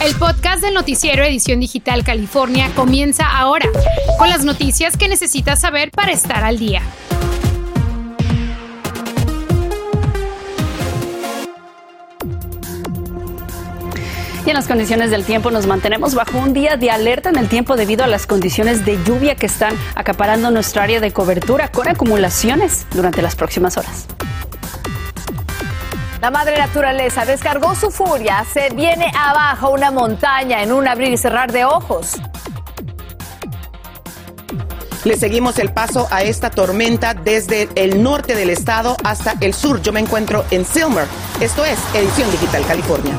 El podcast del noticiero Edición Digital California comienza ahora, con las noticias que necesitas saber para estar al día. Y en las condiciones del tiempo nos mantenemos bajo un día de alerta en el tiempo debido a las condiciones de lluvia que están acaparando nuestra área de cobertura con acumulaciones durante las próximas horas. La madre naturaleza descargó su furia, se viene abajo una montaña en un abrir y cerrar de ojos. Le seguimos el paso a esta tormenta desde el norte del estado hasta el sur. Yo me encuentro en Silmer. Esto es Edición Digital California.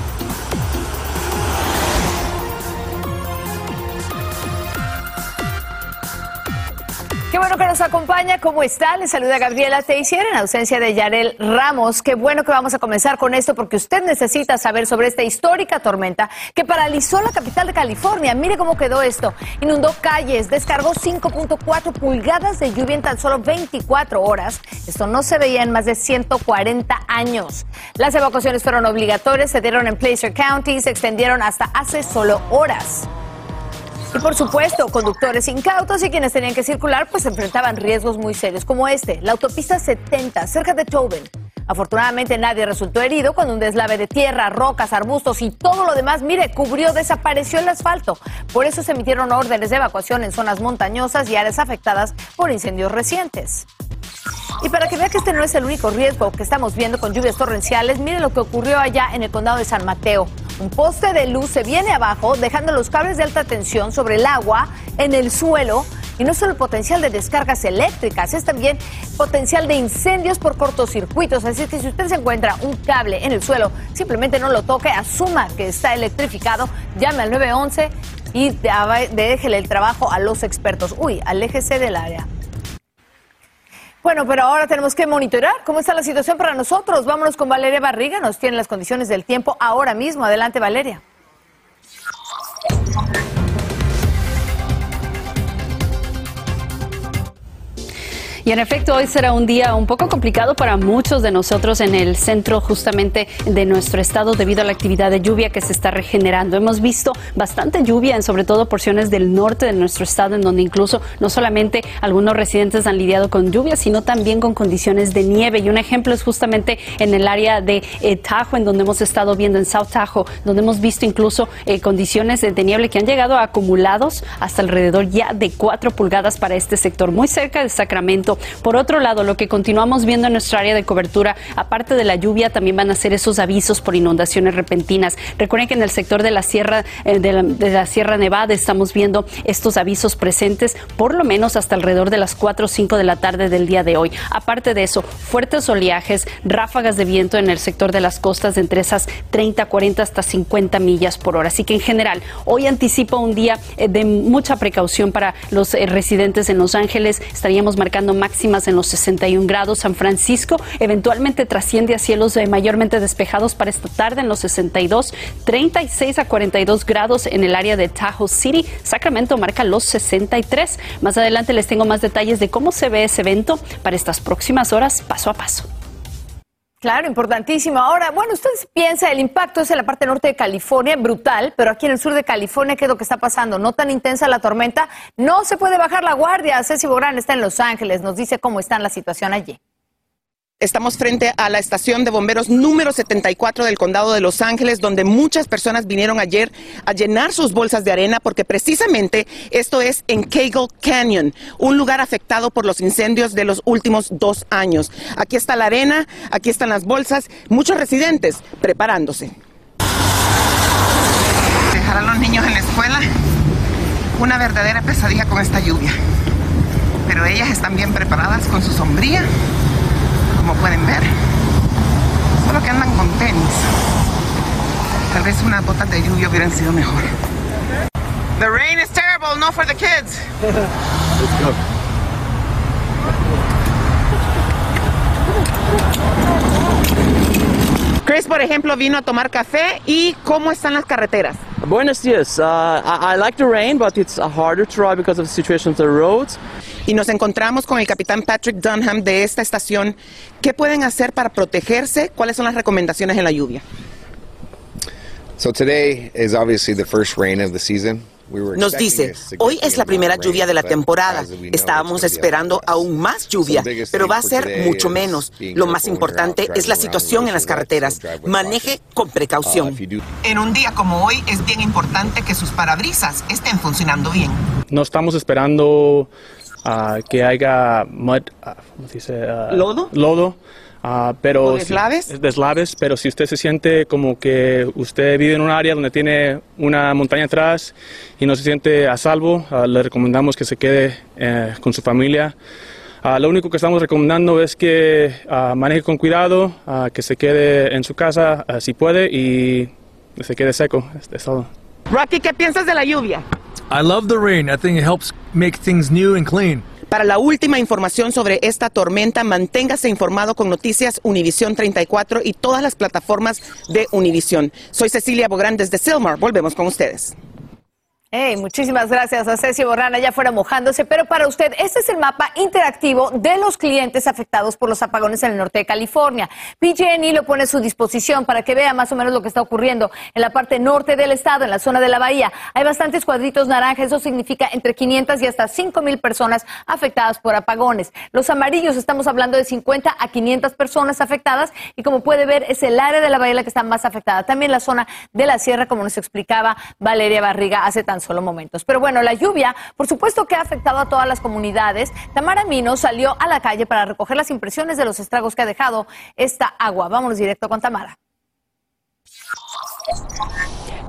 Qué bueno que nos acompaña. ¿Cómo está? Le saluda Gabriela Teixier en ausencia de Yarel Ramos. Qué bueno que vamos a comenzar con esto porque usted necesita saber sobre esta histórica tormenta que paralizó la capital de California. Mire cómo quedó esto. Inundó calles, descargó 5.4 pulgadas de lluvia en tan solo 24 horas. Esto no se veía en más de 140 años. Las evacuaciones fueron obligatorias, se dieron en Placer County se extendieron hasta hace solo horas. Y por supuesto, conductores incautos y quienes tenían que circular pues enfrentaban riesgos muy serios como este, la autopista 70 cerca de Tobin. Afortunadamente nadie resultó herido cuando un deslave de tierra, rocas, arbustos y todo lo demás, mire, cubrió, desapareció el asfalto. Por eso se emitieron órdenes de evacuación en zonas montañosas y áreas afectadas por incendios recientes. Y para que vea que este no es el único riesgo que estamos viendo con lluvias torrenciales, mire lo que ocurrió allá en el condado de San Mateo. Un poste de luz se viene abajo, dejando los cables de alta tensión sobre el agua, en el suelo. Y no solo potencial de descargas eléctricas, es también potencial de incendios por cortocircuitos. Así que si usted se encuentra un cable en el suelo, simplemente no lo toque, asuma que está electrificado, llame al 911 y déjele el trabajo a los expertos. Uy, aléjese del área. Bueno, pero ahora tenemos que monitorear cómo está la situación para nosotros. Vámonos con Valeria Barriga, nos tiene las condiciones del tiempo ahora mismo. Adelante, Valeria. Y en efecto, hoy será un día un poco complicado para muchos de nosotros en el centro justamente de nuestro estado debido a la actividad de lluvia que se está regenerando. Hemos visto bastante lluvia en sobre todo porciones del norte de nuestro estado en donde incluso no solamente algunos residentes han lidiado con lluvia, sino también con condiciones de nieve. Y un ejemplo es justamente en el área de eh, Tahoe, en donde hemos estado viendo en South Tahoe, donde hemos visto incluso eh, condiciones de, de nieve que han llegado a acumulados hasta alrededor ya de cuatro pulgadas para este sector, muy cerca de Sacramento. Por otro lado, lo que continuamos viendo en nuestra área de cobertura, aparte de la lluvia, también van a ser esos avisos por inundaciones repentinas. Recuerden que en el sector de la Sierra, eh, de, la, Sierra Nevada estamos viendo estos avisos presentes por lo menos hasta alrededor de las 4 o 5 de la tarde del día de hoy. Aparte de eso, fuertes oleajes, ráfagas de viento en el sector de las costas de entre esas 30, 40 hasta 50 millas por hora. Así que en general, hoy anticipo un día eh, de mucha precaución para los eh, residentes en Los Ángeles. Estaríamos marcando máximas en los 61 grados. San Francisco eventualmente trasciende a cielos eh, mayormente despejados para esta tarde en los 62, 36 a 42 grados en el área de Tahoe City. Sacramento marca los 63. Más adelante les tengo más detalles de cómo se ve ese evento para estas próximas horas, paso a paso. Claro, importantísimo. Ahora, bueno, usted piensa, el impacto es en la parte norte de California, brutal, pero aquí en el sur de California, ¿qué es lo que está pasando? No tan intensa la tormenta, no se puede bajar la guardia. Ceci Bográn está en Los Ángeles, nos dice cómo está la situación allí. Estamos frente a la estación de bomberos número 74 del condado de Los Ángeles, donde muchas personas vinieron ayer a llenar sus bolsas de arena, porque precisamente esto es en Cagle Canyon, un lugar afectado por los incendios de los últimos dos años. Aquí está la arena, aquí están las bolsas, muchos residentes preparándose. Dejar a los niños en la escuela, una verdadera pesadilla con esta lluvia. Pero ellas están bien preparadas con su sombría como pueden ver. Solo que andan con tenis. Tal vez unas botas de lluvia hubieran sido mejor. The rain is terrible, not for the kids. Let's go. Chris, por ejemplo, vino a tomar café y ¿cómo están las carreteras? Buenos días. Uh, I, I, like the rain, but it's harder to ride because of the situation of the roads. Y nos encontramos con el capitán Patrick Dunham de esta estación. ¿Qué pueden hacer para protegerse? ¿Cuáles son las recomendaciones en la lluvia? So today is obviously the first rain of the season. Nos dice, hoy es la primera lluvia de la temporada. Estábamos esperando aún más lluvia, pero va a ser mucho menos. Lo más importante es la situación en las carreteras. Maneje con precaución. Uh, en un día como hoy es bien importante que sus parabrisas estén funcionando bien. No estamos esperando uh, que haya mud, uh, lodo. Lodo Uh, pero deslaves? Si, deslaves, pero si usted se siente como que usted vive en un área donde tiene una montaña atrás y no se siente a salvo, uh, le recomendamos que se quede eh, con su familia. Uh, lo único que estamos recomendando es que maneje con cuidado, que se quede en su casa si puede y se quede seco. Es, es todo. Rocky, ¿qué piensas de la lluvia? I love the rain. I think it helps make things new and clean. Para la última información sobre esta tormenta, manténgase informado con Noticias Univisión 34 y todas las plataformas de Univisión. Soy Cecilia Bográn desde Silmar. Volvemos con ustedes. Hey, muchísimas gracias a Ceci Borrana, ya fuera mojándose, pero para usted, este es el mapa interactivo de los clientes afectados por los apagones en el norte de California. PG&E lo pone a su disposición para que vea más o menos lo que está ocurriendo en la parte norte del estado, en la zona de la bahía. Hay bastantes cuadritos naranjas, eso significa entre 500 y hasta 5 mil personas afectadas por apagones. Los amarillos, estamos hablando de 50 a 500 personas afectadas y como puede ver, es el área de la bahía la que está más afectada. También la zona de la sierra, como nos explicaba Valeria Barriga hace tan solo momentos. Pero bueno, la lluvia, por supuesto que ha afectado a todas las comunidades. Tamara Mino salió a la calle para recoger las impresiones de los estragos que ha dejado esta agua. Vámonos directo con Tamara.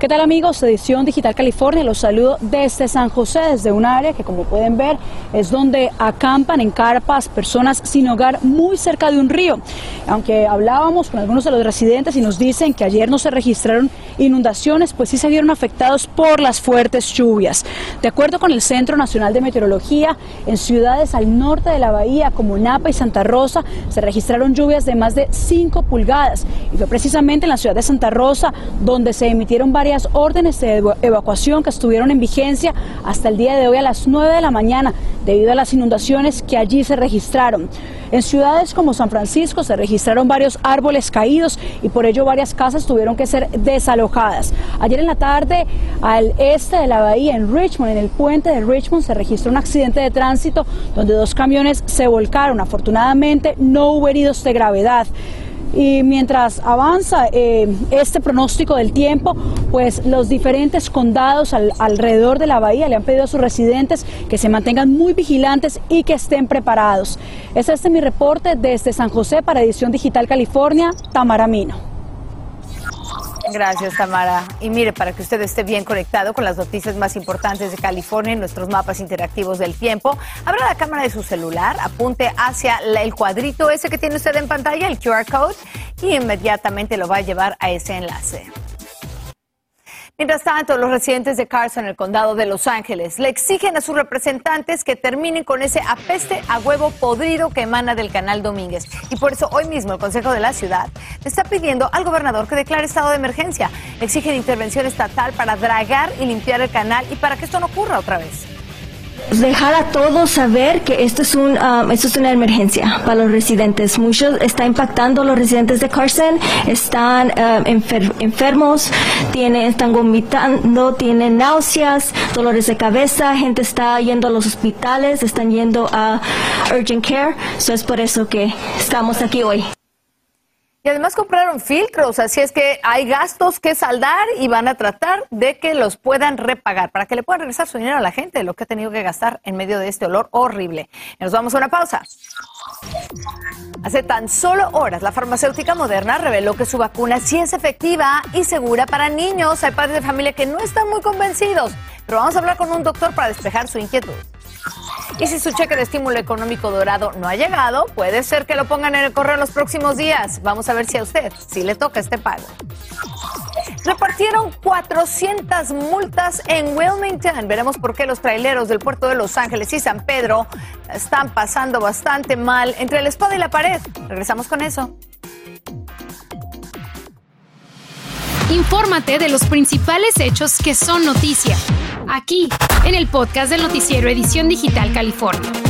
¿Qué tal amigos? Edición Digital California, los saludo desde San José, desde un área que como pueden ver es donde acampan en carpas personas sin hogar muy cerca de un río. Aunque hablábamos con algunos de los residentes y nos dicen que ayer no se registraron inundaciones, pues sí se vieron afectados por las fuertes lluvias. De acuerdo con el Centro Nacional de Meteorología, en ciudades al norte de la bahía como Napa y Santa Rosa se registraron lluvias de más de 5 pulgadas y fue precisamente en la ciudad de Santa Rosa donde se emitieron varias órdenes de evacuación que estuvieron en vigencia hasta el día de hoy a las 9 de la mañana debido a las inundaciones que allí se registraron. En ciudades como San Francisco se registraron varios árboles caídos y por ello varias casas tuvieron que ser desalojadas. Ayer en la tarde al este de la bahía en Richmond, en el puente de Richmond, se registró un accidente de tránsito donde dos camiones se volcaron. Afortunadamente no hubo heridos de gravedad. Y mientras avanza eh, este pronóstico del tiempo, pues los diferentes condados alrededor de la bahía le han pedido a sus residentes que se mantengan muy vigilantes y que estén preparados. Este es mi reporte desde San José para Edición Digital California, Tamara Mino. Gracias, Tamara. Y mire, para que usted esté bien conectado con las noticias más importantes de California en nuestros mapas interactivos del tiempo, abra la cámara de su celular, apunte hacia el cuadrito ese que tiene usted en pantalla, el QR code, y inmediatamente lo va a llevar a ese enlace. Mientras tanto, los residentes de Carson, el condado de Los Ángeles, le exigen a sus representantes que terminen con ese apeste a huevo podrido que emana del canal Domínguez. Y por eso hoy mismo el Consejo de la Ciudad le está pidiendo al gobernador que declare estado de emergencia. Exigen intervención estatal para dragar y limpiar el canal y para que esto no ocurra otra vez dejar a todos saber que esto es, un, um, esto es una emergencia para los residentes. Muchos está impactando los residentes de Carson, están um, enfermos, tienen, están vomitando, tienen náuseas, dolores de cabeza, gente está yendo a los hospitales, están yendo a urgent care. Eso es por eso que estamos aquí hoy. Y además compraron filtros, así es que hay gastos que saldar y van a tratar de que los puedan repagar para que le puedan regresar su dinero a la gente, lo que ha tenido que gastar en medio de este olor horrible. nos vamos a una pausa. Hace tan solo horas, la farmacéutica moderna reveló que su vacuna sí es efectiva y segura para niños. Hay padres de familia que no están muy convencidos, pero vamos a hablar con un doctor para despejar su inquietud. Y si su cheque de estímulo económico dorado no ha llegado, puede ser que lo pongan en el correo en los próximos días. Vamos a ver si a usted sí le toca este pago. Repartieron 400 multas en Wilmington. Veremos por qué los traileros del puerto de Los Ángeles y San Pedro están pasando bastante mal entre la espada y la pared. Regresamos con eso. Infórmate de los principales hechos que son noticia, aquí, en el podcast del noticiero Edición Digital California.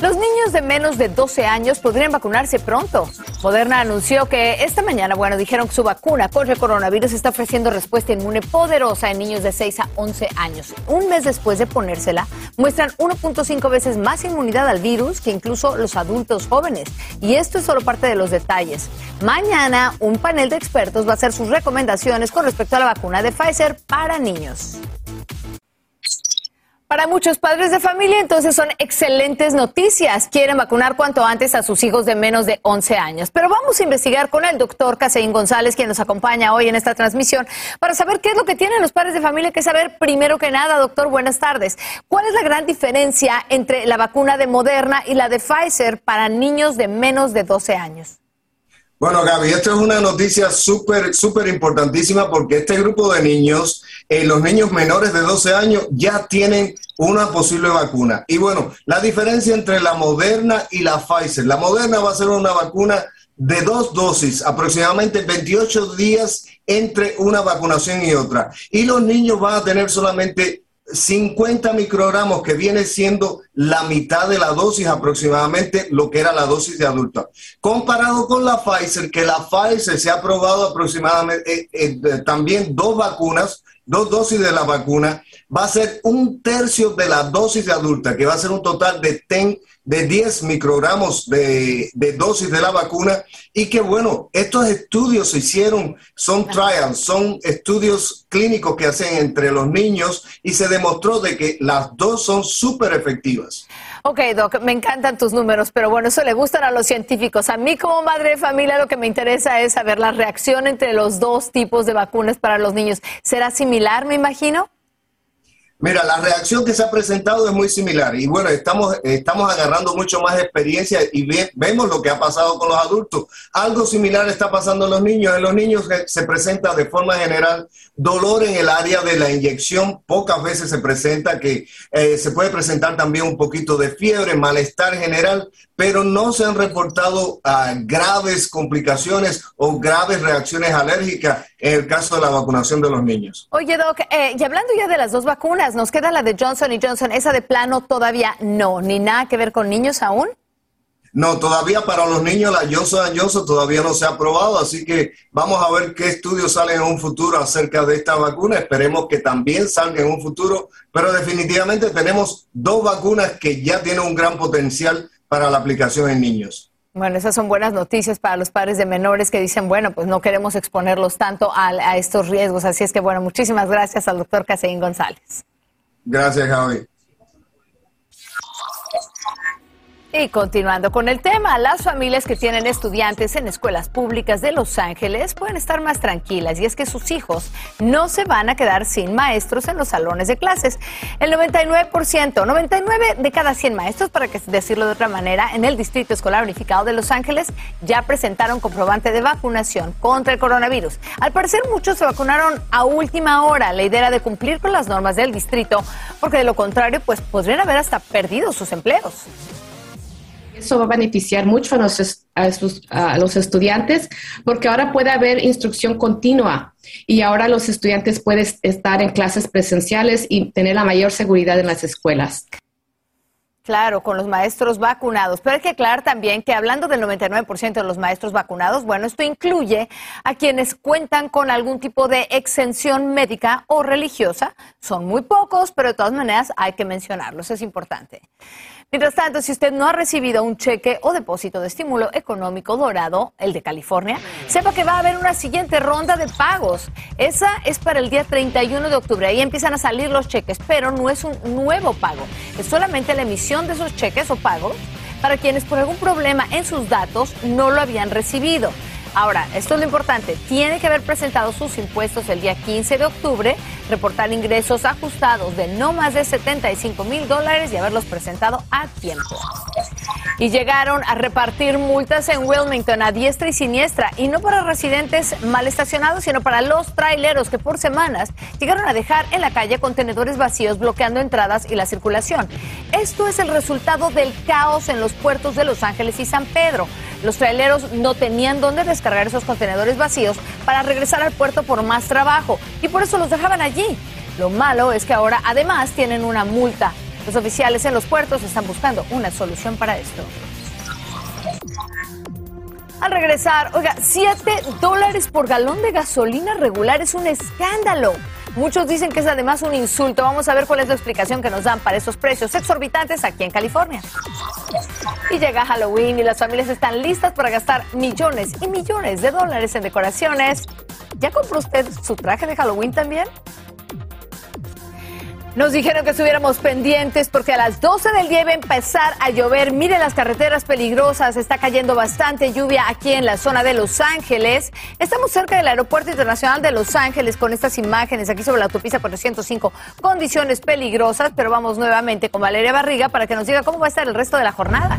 Los niños de menos de 12 años podrían vacunarse pronto. Moderna anunció que esta mañana, bueno, dijeron que su vacuna contra el coronavirus está ofreciendo respuesta inmune poderosa en niños de 6 a 11 años. Un mes después de ponérsela, muestran 1.5 veces más inmunidad al virus que incluso los adultos jóvenes. Y esto es solo parte de los detalles. Mañana, un panel de expertos va a hacer sus recomendaciones con respecto a la vacuna de Pfizer para niños. Para muchos padres de familia, entonces son excelentes noticias. Quieren vacunar cuanto antes a sus hijos de menos de 11 años. Pero vamos a investigar con el doctor Caseín González, quien nos acompaña hoy en esta transmisión, para saber qué es lo que tienen los padres de familia que saber. Primero que nada, doctor, buenas tardes. ¿Cuál es la gran diferencia entre la vacuna de Moderna y la de Pfizer para niños de menos de 12 años? Bueno, Gaby, esto es una noticia súper, súper importantísima porque este grupo de niños, eh, los niños menores de 12 años, ya tienen una posible vacuna. Y bueno, la diferencia entre la Moderna y la Pfizer. La Moderna va a ser una vacuna de dos dosis, aproximadamente 28 días entre una vacunación y otra. Y los niños van a tener solamente 50 microgramos, que viene siendo la mitad de la dosis aproximadamente, lo que era la dosis de adulto. Comparado con la Pfizer, que la Pfizer se ha probado aproximadamente eh, eh, también dos vacunas, dos dosis de la vacuna, va a ser un tercio de la dosis de adulta, que va a ser un total de 10 de 10 microgramos de, dosis de la vacuna y que bueno, estos estudios se hicieron, son trials, son estudios clínicos que hacen entre los niños y se demostró de que las dos son súper efectivas. Ok, Doc, me encantan tus números, pero bueno, eso le gustan a los científicos. A mí como madre de familia lo que me interesa es saber la reacción entre los dos tipos de vacunas para los niños. ¿Será similar, me imagino? Mira, la reacción que se ha presentado es muy similar y bueno, estamos, estamos agarrando mucho más experiencia y vemos lo que ha pasado con los adultos. Algo similar está pasando en los niños. En los niños se presenta de forma general dolor en el área de la inyección. Pocas veces se presenta que eh, se puede presentar también un poquito de fiebre, malestar general, pero no se han reportado ah, graves complicaciones o graves reacciones alérgicas en el caso de la vacunación de los niños. Oye, Doc, eh, y hablando ya de las dos vacunas, nos queda la de Johnson y Johnson, esa de plano todavía no, ni nada que ver con niños aún. No, todavía para los niños la Johnson Johnson todavía no se ha aprobado, así que vamos a ver qué estudios salen en un futuro acerca de esta vacuna. Esperemos que también salga en un futuro, pero definitivamente tenemos dos vacunas que ya tienen un gran potencial para la aplicación en niños. Bueno, esas son buenas noticias para los padres de menores que dicen, bueno, pues no queremos exponerlos tanto a, estos riesgos. Así es que, bueno, muchísimas gracias al doctor Caseín González. Gracias, Javi. Y continuando con el tema, las familias que tienen estudiantes en escuelas públicas de Los Ángeles pueden estar más tranquilas y es que sus hijos no se van a quedar sin maestros en los salones de clases. El 99%, 99 de cada 100 maestros, para decirlo de otra manera, en el Distrito Escolar Unificado de Los Ángeles ya presentaron comprobante de vacunación contra el coronavirus. Al parecer muchos se vacunaron a última hora. La idea era de cumplir con las normas del distrito, porque de lo contrario, pues podrían haber hasta perdido sus empleos. Eso va a beneficiar mucho a los, a, los estudiantes porque ahora puede haber instrucción continua y ahora los estudiantes pueden estar en clases presenciales y tener la mayor seguridad en las escuelas. Claro, con los maestros vacunados. Pero hay que aclarar también que hablando del 99% de los maestros vacunados, bueno, esto incluye a quienes cuentan con algún tipo de exención médica o religiosa. Son muy pocos, pero de todas maneras hay que mencionarlos, es importante. Mientras tanto, si usted no ha recibido un cheque o depósito de estímulo económico dorado, el de California, sepa que va a haber una siguiente ronda de pagos. Esa es para el día 31 de octubre. Ahí empiezan a salir los cheques, pero no es un nuevo pago. Es solamente la emisión de esos cheques o pagos para quienes por algún problema en sus datos no lo habían recibido. Ahora, esto es lo importante, tiene que haber presentado sus impuestos el día 15 de octubre, reportar ingresos ajustados de no más de 75 mil dólares y haberlos presentado a tiempo. Y llegaron a repartir multas en Wilmington a diestra y siniestra, y no para residentes mal estacionados, sino para los traileros que por semanas llegaron a dejar en la calle contenedores vacíos bloqueando entradas y la circulación. Esto es el resultado del caos en los puertos de Los Ángeles y San Pedro. Los traileros no tenían dónde descargar esos contenedores vacíos para regresar al puerto por más trabajo y por eso los dejaban allí. Lo malo es que ahora además tienen una multa Los oficiales en los puertos están buscando una solución para esto. Al regresar, oiga, 7 dólares por galón de gasolina regular es un escándalo. Muchos dicen que es además un insulto. Vamos a ver cuál es la explicación que nos dan para esos precios exorbitantes aquí en California. Y llega Halloween y las familias están listas para gastar millones y millones de dólares en decoraciones. ¿Ya compró usted su traje de Halloween también? Nos dijeron que estuviéramos pendientes porque a las 12 del día iba a empezar a llover. Miren las carreteras peligrosas, está cayendo bastante lluvia aquí en la zona de Los Ángeles. Estamos cerca del Aeropuerto Internacional de Los Ángeles con estas imágenes aquí sobre la autopista 405. Condiciones peligrosas, pero vamos nuevamente con Valeria Barriga para que nos diga cómo va a estar el resto de la jornada.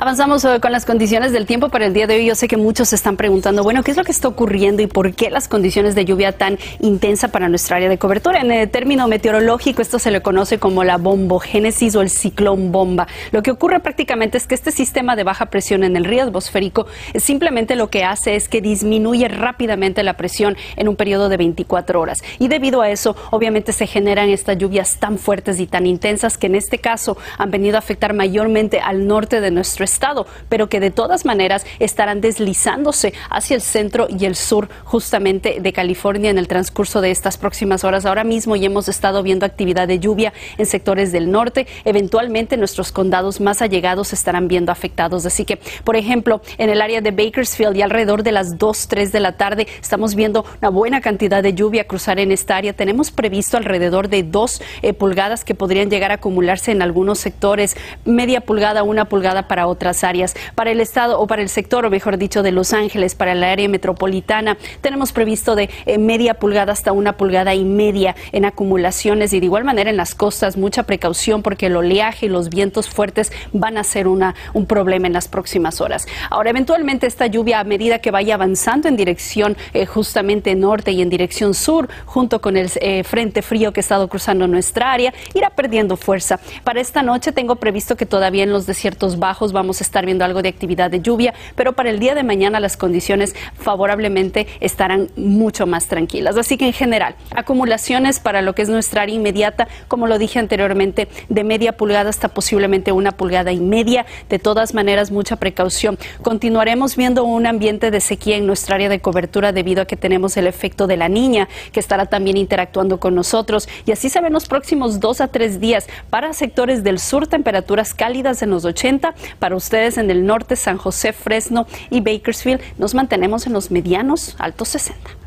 Avanzamos eh, con las condiciones del tiempo para el día de hoy. Yo sé que muchos se están preguntando, bueno, ¿qué es lo que está ocurriendo y por qué las condiciones de lluvia tan intensa para nuestra área de cobertura? En el término meteorológico, esto se le conoce como la bombogénesis o el ciclón bomba. Lo que ocurre prácticamente es que este sistema de baja presión en el río atmosférico simplemente lo que hace es que disminuye rápidamente la presión en un periodo de 24 horas. Y debido a eso, obviamente se generan estas lluvias tan fuertes y tan intensas que en este caso han venido a afectar mayormente al norte de nuestro estado, pero que de todas maneras estarán deslizándose hacia el centro y el sur justamente de California en el transcurso de estas próximas horas. Ahora mismo ya hemos estado viendo actividad de lluvia en sectores del norte. Eventualmente nuestros condados más allegados estarán viendo afectados. Así que, por ejemplo, en el área de Bakersfield y alrededor de las 2, 3 de la tarde estamos viendo una buena cantidad de lluvia cruzar en esta área. Tenemos previsto alrededor de 2 eh, pulgadas que podrían llegar a acumularse en algunos sectores, media pulgada, una pulgada para otros otras áreas. Para el estado o para el sector, o mejor dicho, de Los Ángeles, para la área metropolitana, tenemos previsto de eh, media pulgada hasta una pulgada y media en acumulaciones y de igual manera en las costas mucha precaución porque el oleaje y los vientos fuertes van a ser una, un problema en las próximas horas. Ahora, eventualmente esta lluvia a medida que vaya avanzando en dirección eh, justamente norte y en dirección sur, junto con el eh, frente frío que ha estado cruzando nuestra área, irá perdiendo fuerza. Para esta noche tengo previsto que todavía en los desiertos bajos vamos a estar viendo algo de actividad de lluvia, pero para el día de mañana las condiciones favorablemente estarán mucho más tranquilas. Así que en general, acumulaciones para lo que es nuestra área inmediata, como lo dije anteriormente, de media pulgada hasta posiblemente una pulgada y media. De todas maneras, mucha precaución. Continuaremos viendo un ambiente de sequía en nuestra área de cobertura debido a que tenemos el efecto de la niña que estará también interactuando con nosotros. Y así se ven los próximos dos a tres días para sectores del sur, temperaturas cálidas en los 80, para ustedes en el norte, San José, Fresno y Bakersfield, nos mantenemos en los medianos, altos 60.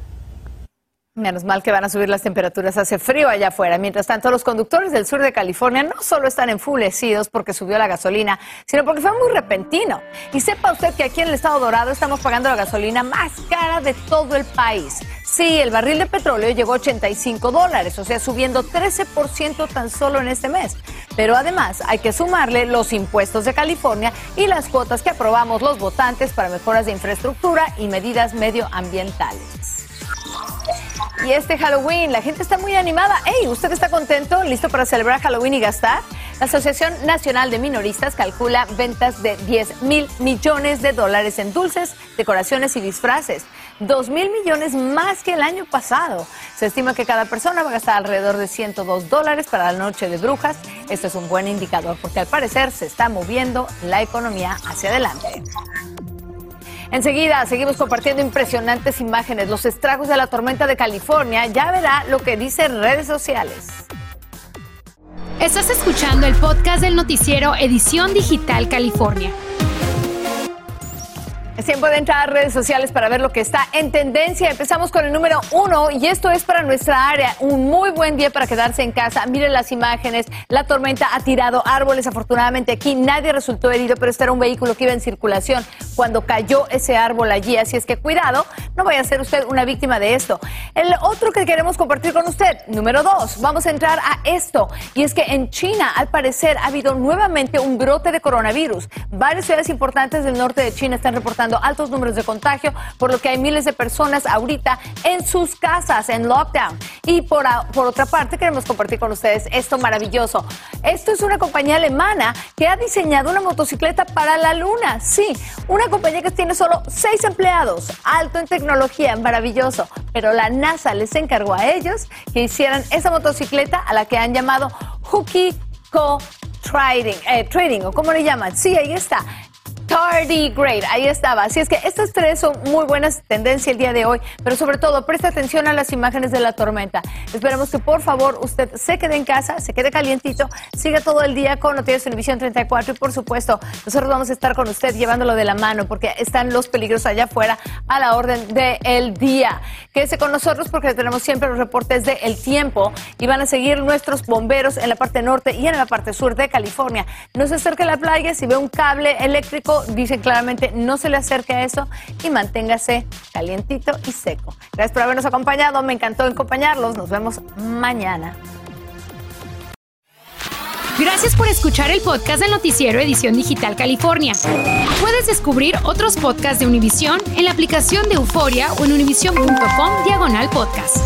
Menos mal que van a subir las temperaturas, hace frío allá afuera. Mientras tanto, los conductores del sur de California no solo están enfurecidos porque subió la gasolina, sino porque fue muy repentino. Y sepa usted que aquí en el estado dorado estamos pagando la gasolina más cara de todo el país. Sí, el barril de petróleo llegó a 85 dólares, o sea, subiendo 13% tan solo en este mes. Pero además hay que sumarle los impuestos de California y las cuotas que aprobamos los votantes para mejoras de infraestructura y medidas medioambientales. Y este Halloween, la gente está muy animada. Hey, ¿usted está contento? ¿Listo para celebrar Halloween y gastar? La Asociación Nacional de Minoristas calcula ventas de 10 mil millones de dólares en dulces, decoraciones y disfraces. 2 mil millones más que el año pasado. Se estima que cada persona va a gastar alrededor de 102 dólares para la noche de brujas. Esto es un buen indicador porque al parecer se está moviendo la economía hacia adelante. Enseguida seguimos compartiendo impresionantes imágenes, los estragos de la tormenta de California. Ya verá lo que dicen redes sociales. Estás escuchando el podcast del noticiero Edición Digital California. Es tiempo de entrar a redes sociales para ver lo que está en tendencia. Empezamos con el número uno y esto es para nuestra área. Un muy buen día para quedarse en casa. Miren las imágenes. La tormenta ha tirado árboles. Afortunadamente aquí nadie resultó herido, pero este era un vehículo que iba en circulación cuando cayó ese árbol allí. Así es que cuidado, no vaya a ser usted una víctima de esto. El otro que queremos compartir con usted, número dos, vamos a entrar a esto. Y es que en China, al parecer, ha habido nuevamente un brote de coronavirus. Varias ciudades importantes del norte de China están reportando altos números de contagio, por lo que hay miles de personas ahorita en sus casas, en lockdown. Y por, por otra parte, queremos compartir con ustedes esto maravilloso. Esto es una compañía alemana que ha diseñado una motocicleta para la luna. Sí, una Una compañía que tiene solo seis empleados, alto en tecnología, maravilloso, pero la NASA les encargó a ellos que hicieran esa motocicleta a la que han llamado Hooky Co Trading, eh, trading, o cómo le llaman. Sí, ahí está. Tardigrade, ahí estaba. Así es que estas tres son muy buenas tendencias el día de hoy, pero sobre todo preste atención a las imágenes de la tormenta. Esperamos que por favor usted se quede en casa, se quede calientito, siga todo el día con Noticias Televisión 34 y por supuesto nosotros vamos a estar con usted llevándolo de la mano porque están los peligros allá afuera a la orden del día. Quédese con nosotros porque tenemos siempre los reportes del el tiempo y van a seguir nuestros bomberos en la parte norte y en la parte sur de California. No se acerque a la playa si ve un cable eléctrico dice claramente no se le acerque a eso y manténgase calientito y seco. Gracias por habernos acompañado, me encantó acompañarlos, nos vemos mañana. Gracias por escuchar el podcast del noticiero Edición Digital California. Puedes descubrir otros podcasts de Univision en la aplicación de Euforia o en univision.com diagonal podcast.